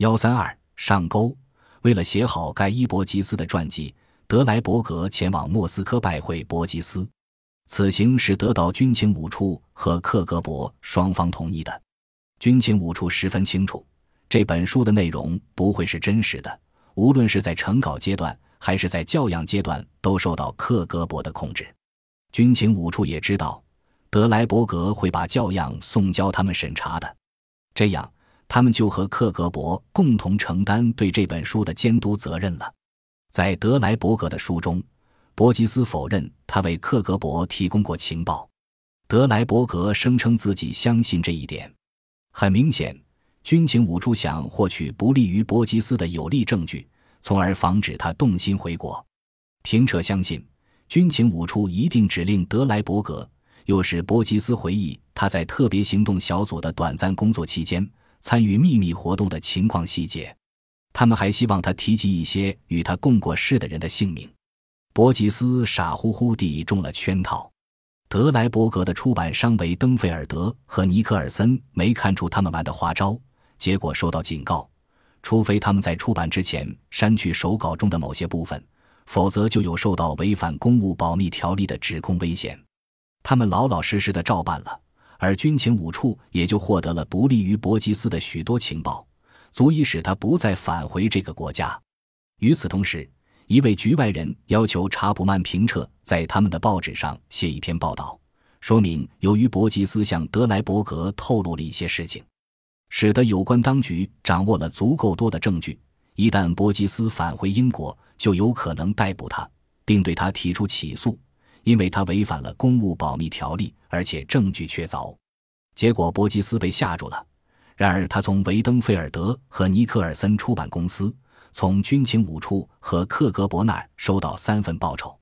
幺三二上钩。为了写好盖伊·伯吉斯的传记，德莱伯格前往莫斯科拜会伯吉斯。此行是得到军情五处和克格勃双方同意的。军情五处十分清楚，这本书的内容不会是真实的，无论是在成稿阶段还是在教养阶段，都受到克格勃的控制。军情五处也知道，德莱伯格会把教样送交他们审查的，这样。他们就和克格勃共同承担对这本书的监督责任了。在德莱伯格的书中，伯吉斯否认他为克格勃提供过情报，德莱伯格声称自己相信这一点。很明显，军情五处想获取不利于伯吉斯的有力证据，从而防止他动心回国。平彻相信，军情五处一定指令德莱伯格，又使伯吉斯回忆他在特别行动小组的短暂工作期间。参与秘密活动的情况细节，他们还希望他提及一些与他共过事的人的姓名。伯吉斯傻乎乎地中了圈套。德莱伯格的出版商为登菲尔德和尼克尔森没看出他们玩的花招，结果受到警告：除非他们在出版之前删去手稿中的某些部分，否则就有受到违反公务保密条例的指控危险。他们老老实实的照办了。而军情五处也就获得了不利于伯吉斯的许多情报，足以使他不再返回这个国家。与此同时，一位局外人要求查普曼·平彻在他们的报纸上写一篇报道，说明由于伯吉斯向德莱伯格透露了一些事情，使得有关当局掌握了足够多的证据，一旦伯吉斯返回英国，就有可能逮捕他，并对他提出起诉。因为他违反了公务保密条例，而且证据确凿，结果伯吉斯被吓住了。然而，他从维登菲尔德和尼克尔森出版公司、从军情五处和克格勃那儿收到三份报酬。